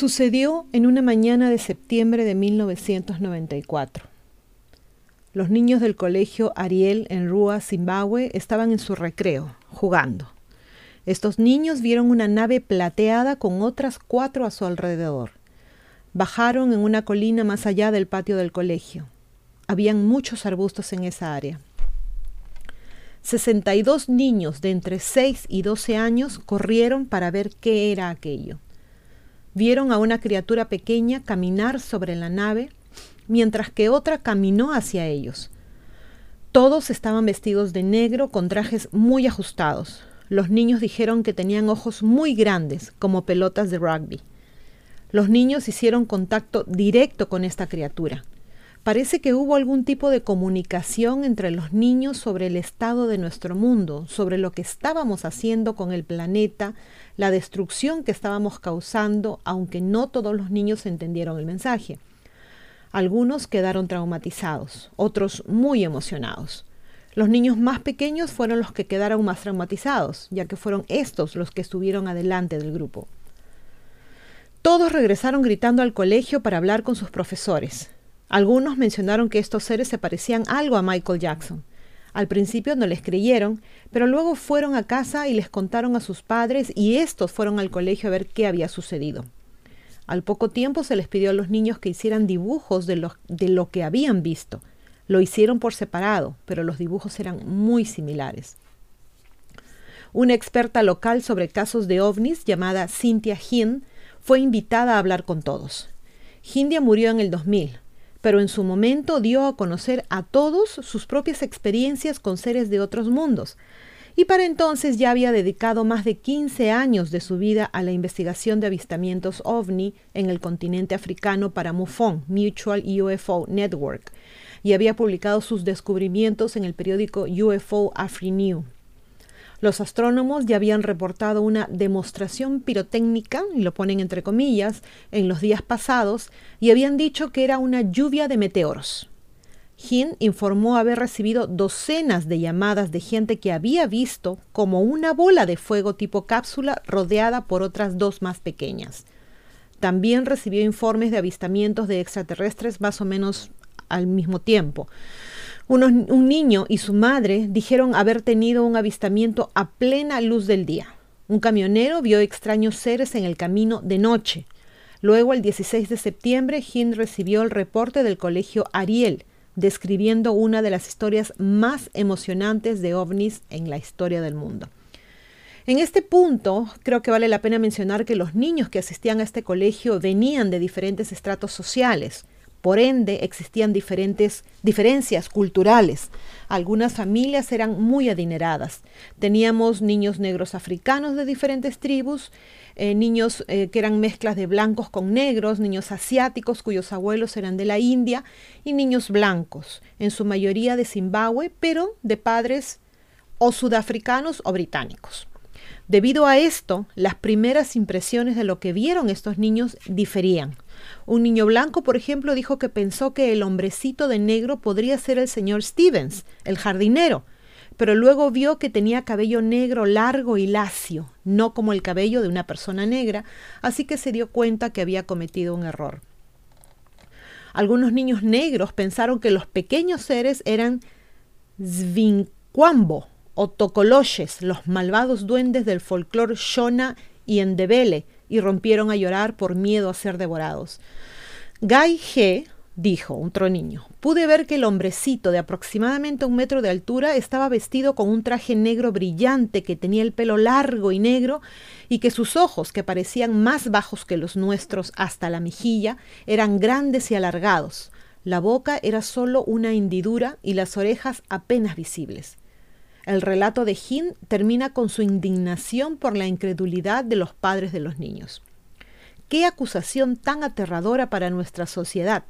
Sucedió en una mañana de septiembre de 1994. Los niños del colegio Ariel en Rua, Zimbabue, estaban en su recreo, jugando. Estos niños vieron una nave plateada con otras cuatro a su alrededor. Bajaron en una colina más allá del patio del colegio. Habían muchos arbustos en esa área. 62 niños de entre 6 y 12 años corrieron para ver qué era aquello vieron a una criatura pequeña caminar sobre la nave, mientras que otra caminó hacia ellos. Todos estaban vestidos de negro con trajes muy ajustados. Los niños dijeron que tenían ojos muy grandes, como pelotas de rugby. Los niños hicieron contacto directo con esta criatura. Parece que hubo algún tipo de comunicación entre los niños sobre el estado de nuestro mundo, sobre lo que estábamos haciendo con el planeta, la destrucción que estábamos causando, aunque no todos los niños entendieron el mensaje. Algunos quedaron traumatizados, otros muy emocionados. Los niños más pequeños fueron los que quedaron más traumatizados, ya que fueron estos los que estuvieron adelante del grupo. Todos regresaron gritando al colegio para hablar con sus profesores. Algunos mencionaron que estos seres se parecían algo a Michael Jackson. Al principio no les creyeron, pero luego fueron a casa y les contaron a sus padres y estos fueron al colegio a ver qué había sucedido. Al poco tiempo se les pidió a los niños que hicieran dibujos de lo, de lo que habían visto. Lo hicieron por separado, pero los dibujos eran muy similares. Una experta local sobre casos de ovnis llamada Cynthia Hind fue invitada a hablar con todos. Hindia murió en el 2000, pero en su momento dio a conocer a todos sus propias experiencias con seres de otros mundos, y para entonces ya había dedicado más de 15 años de su vida a la investigación de avistamientos ovni en el continente africano para MUFON, Mutual UFO Network, y había publicado sus descubrimientos en el periódico UFO AfriNew. Los astrónomos ya habían reportado una demostración pirotécnica, y lo ponen entre comillas, en los días pasados, y habían dicho que era una lluvia de meteoros. Hin informó haber recibido docenas de llamadas de gente que había visto como una bola de fuego tipo cápsula rodeada por otras dos más pequeñas. También recibió informes de avistamientos de extraterrestres más o menos al mismo tiempo un niño y su madre dijeron haber tenido un avistamiento a plena luz del día. Un camionero vio extraños seres en el camino de noche. Luego, el 16 de septiembre, Hind recibió el reporte del colegio Ariel, describiendo una de las historias más emocionantes de ovnis en la historia del mundo. En este punto, creo que vale la pena mencionar que los niños que asistían a este colegio venían de diferentes estratos sociales. Por ende, existían diferentes diferencias culturales. Algunas familias eran muy adineradas. Teníamos niños negros africanos de diferentes tribus, eh, niños eh, que eran mezclas de blancos con negros, niños asiáticos cuyos abuelos eran de la India y niños blancos, en su mayoría de Zimbabue, pero de padres o sudafricanos o británicos. Debido a esto, las primeras impresiones de lo que vieron estos niños diferían. Un niño blanco, por ejemplo, dijo que pensó que el hombrecito de negro podría ser el señor Stevens, el jardinero, pero luego vio que tenía cabello negro largo y lacio, no como el cabello de una persona negra, así que se dio cuenta que había cometido un error. Algunos niños negros pensaron que los pequeños seres eran Zvinquambo o Tocoloches, los malvados duendes del folclore Shona y Endebele, y rompieron a llorar por miedo a ser devorados. Guy G. dijo, otro niño, pude ver que el hombrecito de aproximadamente un metro de altura estaba vestido con un traje negro brillante que tenía el pelo largo y negro y que sus ojos, que parecían más bajos que los nuestros hasta la mejilla, eran grandes y alargados. La boca era solo una hendidura y las orejas apenas visibles. El relato de Hin termina con su indignación por la incredulidad de los padres de los niños. Qué acusación tan aterradora para nuestra sociedad,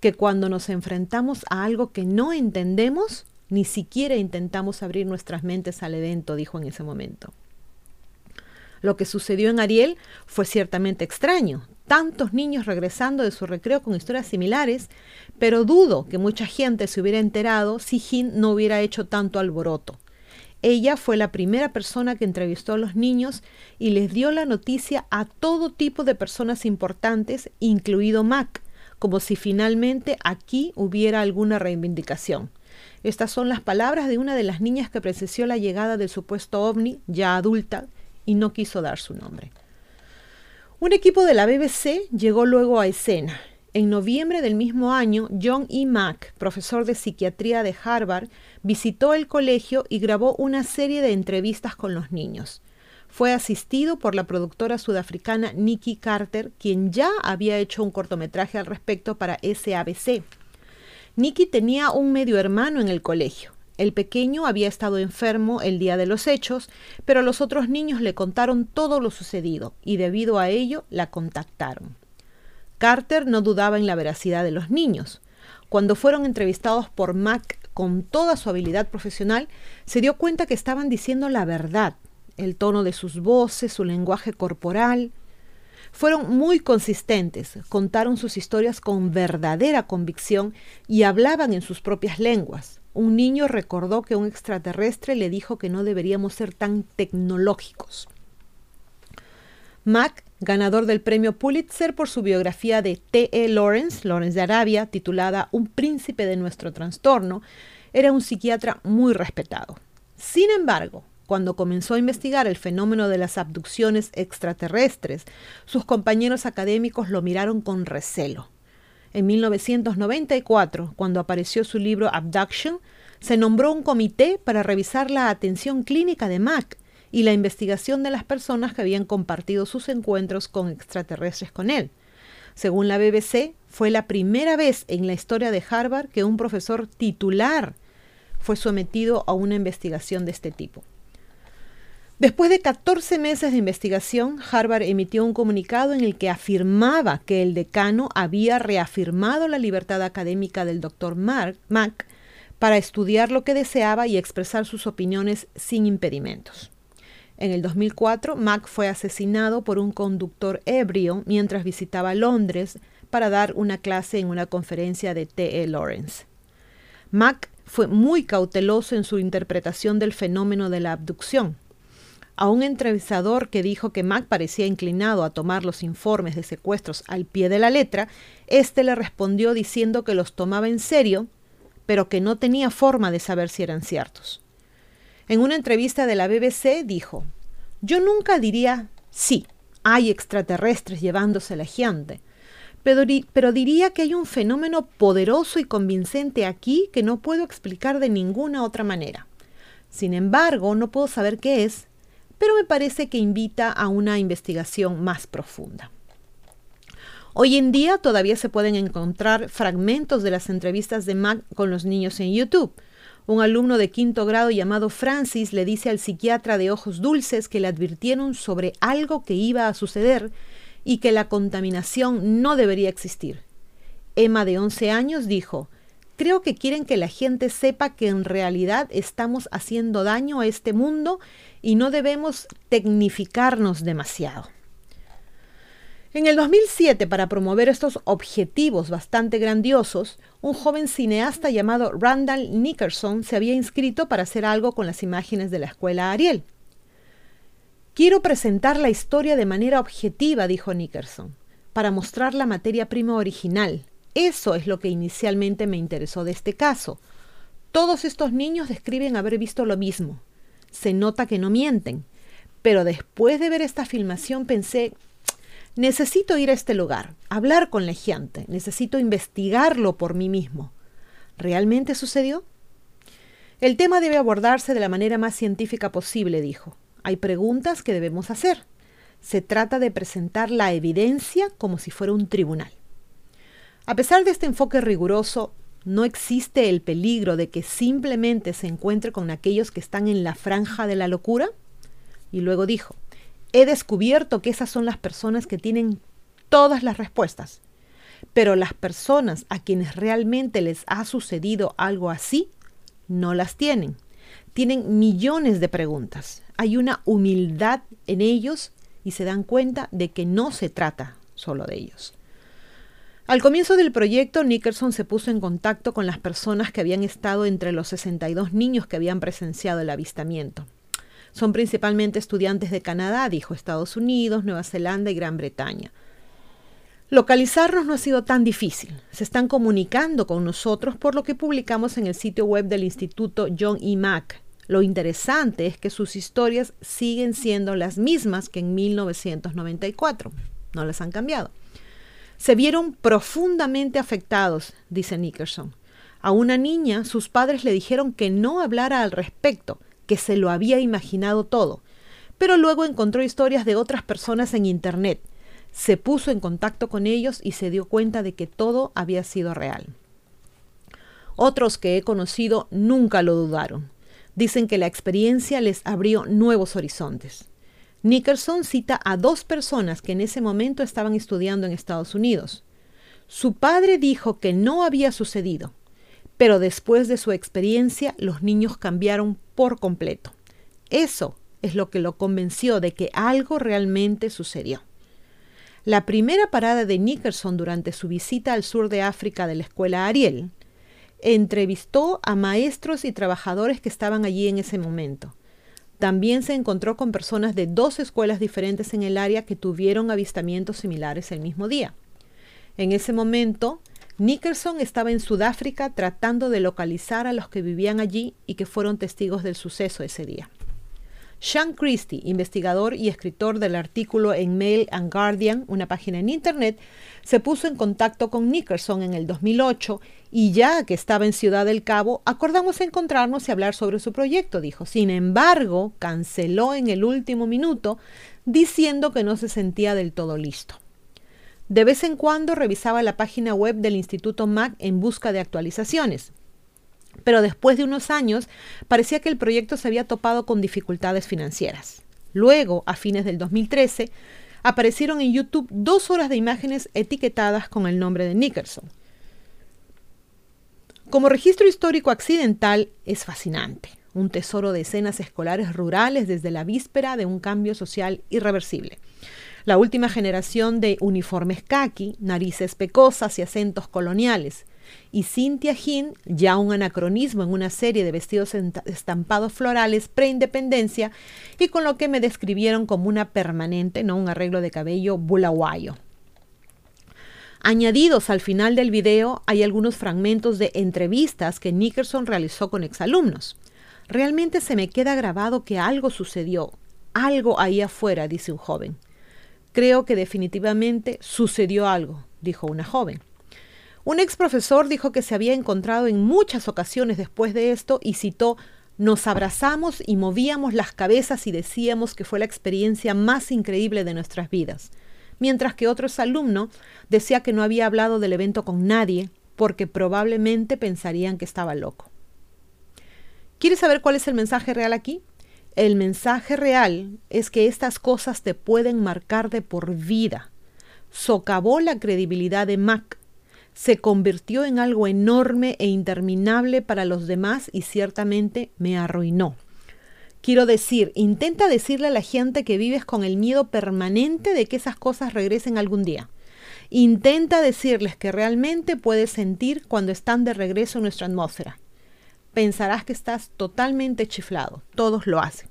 que cuando nos enfrentamos a algo que no entendemos, Ni siquiera intentamos abrir nuestras mentes al evento, dijo en ese momento. Lo que sucedió en Ariel fue ciertamente extraño. Tantos niños regresando de su recreo con historias similares, pero dudo que mucha gente se hubiera enterado si Jin no hubiera hecho tanto alboroto. Ella fue la primera persona que entrevistó a los niños y les dio la noticia a todo tipo de personas importantes, incluido Mac, como si finalmente aquí hubiera alguna reivindicación. Estas son las palabras de una de las niñas que presenció la llegada del supuesto ovni, ya adulta, y no quiso dar su nombre. Un equipo de la BBC llegó luego a escena. En noviembre del mismo año, John E. Mack, profesor de psiquiatría de Harvard, visitó el colegio y grabó una serie de entrevistas con los niños. Fue asistido por la productora sudafricana Nikki Carter, quien ya había hecho un cortometraje al respecto para SABC. Nikki tenía un medio hermano en el colegio. El pequeño había estado enfermo el día de los hechos, pero los otros niños le contaron todo lo sucedido y debido a ello la contactaron. Carter no dudaba en la veracidad de los niños. Cuando fueron entrevistados por Mac con toda su habilidad profesional, se dio cuenta que estaban diciendo la verdad, el tono de sus voces, su lenguaje corporal. Fueron muy consistentes, contaron sus historias con verdadera convicción y hablaban en sus propias lenguas un niño recordó que un extraterrestre le dijo que no deberíamos ser tan tecnológicos. Mack, ganador del premio Pulitzer por su biografía de T.E. Lawrence, Lawrence de Arabia, titulada Un príncipe de nuestro trastorno, era un psiquiatra muy respetado. Sin embargo, cuando comenzó a investigar el fenómeno de las abducciones extraterrestres, sus compañeros académicos lo miraron con recelo. En 1994, cuando apareció su libro Abduction, se nombró un comité para revisar la atención clínica de Mac y la investigación de las personas que habían compartido sus encuentros con extraterrestres con él. Según la BBC, fue la primera vez en la historia de Harvard que un profesor titular fue sometido a una investigación de este tipo. Después de 14 meses de investigación, Harvard emitió un comunicado en el que afirmaba que el decano había reafirmado la libertad académica del doctor Mack para estudiar lo que deseaba y expresar sus opiniones sin impedimentos. En el 2004, Mack fue asesinado por un conductor ebrio mientras visitaba Londres para dar una clase en una conferencia de T.E. Lawrence. Mack fue muy cauteloso en su interpretación del fenómeno de la abducción a un entrevistador que dijo que Mac parecía inclinado a tomar los informes de secuestros al pie de la letra, éste le respondió diciendo que los tomaba en serio, pero que no tenía forma de saber si eran ciertos. En una entrevista de la BBC dijo, yo nunca diría sí, hay extraterrestres llevándose la gente, pero, pero diría que hay un fenómeno poderoso y convincente aquí que no puedo explicar de ninguna otra manera. Sin embargo, no puedo saber qué es, pero me parece que invita a una investigación más profunda. Hoy en día todavía se pueden encontrar fragmentos de las entrevistas de Mac con los niños en YouTube. Un alumno de quinto grado llamado Francis le dice al psiquiatra de ojos dulces que le advirtieron sobre algo que iba a suceder y que la contaminación no debería existir. Emma de 11 años dijo, creo que quieren que la gente sepa que en realidad estamos haciendo daño a este mundo y no debemos tecnificarnos demasiado. En el 2007, para promover estos objetivos bastante grandiosos, un joven cineasta llamado Randall Nickerson se había inscrito para hacer algo con las imágenes de la escuela Ariel. Quiero presentar la historia de manera objetiva, dijo Nickerson, para mostrar la materia prima original. Eso es lo que inicialmente me interesó de este caso. Todos estos niños describen haber visto lo mismo, se nota que no mienten. Pero después de ver esta filmación pensé, necesito ir a este lugar, hablar con la gente, necesito investigarlo por mí mismo. ¿Realmente sucedió? El tema debe abordarse de la manera más científica posible, dijo. Hay preguntas que debemos hacer. Se trata de presentar la evidencia como si fuera un tribunal. A pesar de este enfoque riguroso, no existe el peligro de que simplemente se encuentre con aquellos que están en la franja de la locura? Y luego dijo, he descubierto que esas son las personas que tienen todas las respuestas, pero las personas a quienes realmente les ha sucedido algo así No las tienen. Tienen millones de preguntas. Hay una humildad en ellos y se dan cuenta de que no se trata solo de ellos. Al comienzo del proyecto, Nickerson se puso en contacto con las personas que habían estado entre los 62 niños que habían presenciado el avistamiento. Son principalmente estudiantes de Canadá, dijo Estados Unidos, Nueva Zelanda y Gran Bretaña. Localizarnos no ha sido tan difícil. Se están comunicando con nosotros por lo que publicamos en el sitio web del Instituto John E. Mack. Lo interesante es que sus historias siguen siendo las mismas que en 1994. No las han cambiado. Se vieron profundamente afectados, dice Nickerson. A una niña sus padres le dijeron que no hablara al respecto, que se lo había imaginado todo. Pero luego encontró historias de otras personas en Internet se puso en contacto con ellos y se dio cuenta de que todo había sido real. Otros que he conocido nunca lo dudaron. Dicen que la experiencia les abrió nuevos horizontes. Nickerson cita a dos personas que en ese momento estaban estudiando en Estados Unidos. Su padre dijo que no había sucedido, pero después de su experiencia los niños cambiaron por completo. Eso es lo que lo convenció de que algo realmente sucedió. La primera parada de Nickerson durante su visita al sur de África de la escuela Ariel entrevistó a maestros y trabajadores que estaban allí en ese momento. También se encontró con personas de dos escuelas diferentes en el área que tuvieron avistamientos similares el mismo día. En ese momento, Nickerson estaba en Sudáfrica tratando de localizar a los que vivían allí y que fueron testigos del suceso ese día. Sean Christie, investigador y escritor del artículo en Mail and Guardian, una página en Internet, se puso en contacto con Nickerson en el 2008 y ya que estaba en Ciudad del Cabo, acordamos encontrarnos y hablar sobre su proyecto, dijo. Sin embargo, canceló en el último minuto diciendo que no se sentía del todo listo. De vez en cuando revisaba la página web del Instituto Mac en busca de actualizaciones, pero después de unos años parecía que el proyecto se había topado con dificultades financieras. Luego, a fines del 2013, aparecieron en YouTube dos horas de imágenes etiquetadas con el nombre de Nickerson. Como registro histórico accidental es fascinante, un tesoro de escenas escolares rurales desde la víspera de un cambio social irreversible. La última generación de uniformes khaki, narices pecosas y acentos coloniales, y Cynthia Hin, ya un anacronismo en una serie de vestidos estampados florales pre-independencia y con lo que me describieron como una permanente, no un arreglo de cabello bulaguayo. Añadidos al final del video hay algunos fragmentos de entrevistas que Nickerson realizó con exalumnos. Realmente se me queda grabado que algo sucedió, algo ahí afuera, dice un joven. Creo que definitivamente sucedió algo, dijo una joven. Un ex profesor dijo que se había encontrado en muchas ocasiones después de esto y citó nos abrazamos y movíamos las cabezas y decíamos que fue la experiencia más increíble de nuestras vidas, mientras que otro alumno decía que no había hablado del evento con nadie porque probablemente pensarían que estaba loco. ¿Quieres saber cuál es el mensaje real aquí? El mensaje real es que estas cosas te pueden marcar de por vida. Socavó la credibilidad de Mac se convirtió en algo enorme e interminable para los demás y ciertamente me arruinó. Quiero decir, intenta decirle a la gente que vives con el miedo permanente de que esas cosas regresen algún día. Intenta decirles que realmente puedes sentir cuando están de regreso en nuestra atmósfera. Pensarás que estás totalmente chiflado. Todos lo hacen.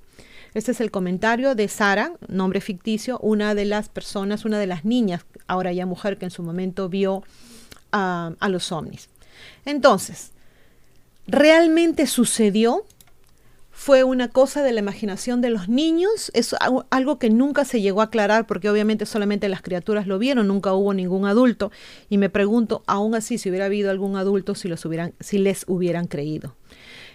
Este es el comentario de Sara, nombre ficticio, una de las personas, una de las niñas, ahora ya mujer, que en su momento vio a, los ovnis. Entonces, ¿realmente sucedió? Fue una cosa de la imaginación de los niños, es algo que nunca se llegó a aclarar porque obviamente solamente las criaturas lo vieron, nunca hubo ningún adulto y me pregunto, aún así, si hubiera habido algún adulto, si, los hubieran, si les hubieran creído.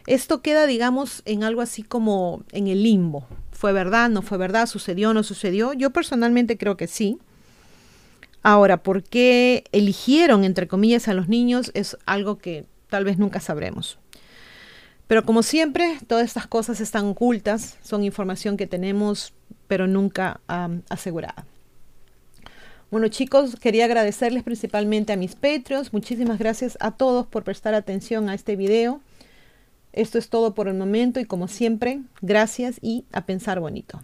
Esto queda, digamos, en algo así como en el limbo. ¿Fue verdad? ¿No fue verdad? ¿Sucedió? ¿No sucedió? Yo personalmente creo que sí. Ahora, ¿por qué eligieron, entre comillas, a los niños? Es algo que tal vez nunca sabremos. Pero como siempre, todas estas cosas están ocultas, son información que tenemos, pero nunca asegurada. Bueno chicos, quería agradecerles principalmente a mis Patreons. Muchísimas gracias a todos por prestar atención a este video. Esto es todo por el momento y como siempre, gracias y a pensar bonito.